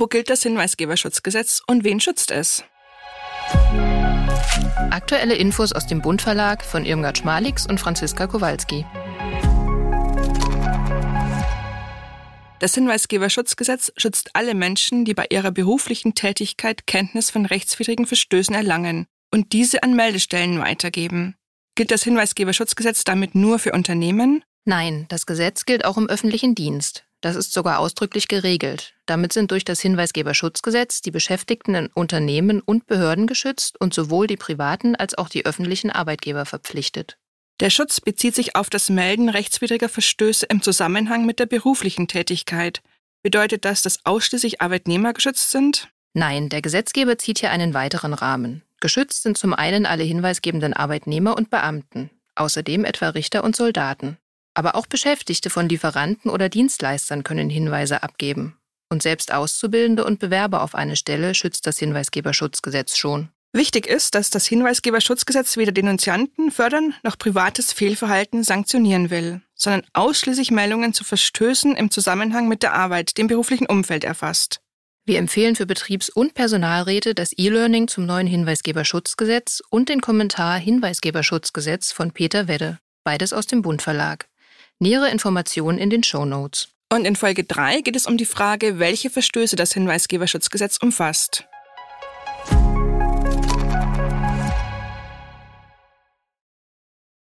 Wo gilt das Hinweisgeberschutzgesetz und wen schützt es? Aktuelle Infos aus dem Bund Verlag von Irmgard Schmalix und Franziska Kowalski. Das Hinweisgeberschutzgesetz schützt alle Menschen, die bei ihrer beruflichen Tätigkeit Kenntnis von rechtswidrigen Verstößen erlangen und diese an Meldestellen weitergeben. Gilt das Hinweisgeberschutzgesetz damit nur für Unternehmen? Nein, das Gesetz gilt auch im öffentlichen Dienst. Das ist sogar ausdrücklich geregelt. Damit sind durch das Hinweisgeberschutzgesetz die Beschäftigten in Unternehmen und Behörden geschützt und sowohl die privaten als auch die öffentlichen Arbeitgeber verpflichtet. Der Schutz bezieht sich auf das Melden rechtswidriger Verstöße im Zusammenhang mit der beruflichen Tätigkeit. Bedeutet das, dass ausschließlich Arbeitnehmer geschützt sind? Nein, der Gesetzgeber zieht hier einen weiteren Rahmen. Geschützt sind zum einen alle hinweisgebenden Arbeitnehmer und Beamten, außerdem etwa Richter und Soldaten. Aber auch Beschäftigte von Lieferanten oder Dienstleistern können Hinweise abgeben. Und selbst Auszubildende und Bewerber auf eine Stelle schützt das Hinweisgeberschutzgesetz schon. Wichtig ist, dass das Hinweisgeberschutzgesetz weder Denunzianten fördern noch privates Fehlverhalten sanktionieren will, sondern ausschließlich Meldungen zu Verstößen im Zusammenhang mit der Arbeit, dem beruflichen Umfeld erfasst. Wir empfehlen für Betriebs- und Personalräte das E-Learning zum neuen Hinweisgeberschutzgesetz und den Kommentar Hinweisgeberschutzgesetz von Peter Wedde, beides aus dem Bund Verlag. Nähere Informationen in den Show Notes. Und in Folge 3 geht es um die Frage, welche Verstöße das Hinweisgeberschutzgesetz umfasst.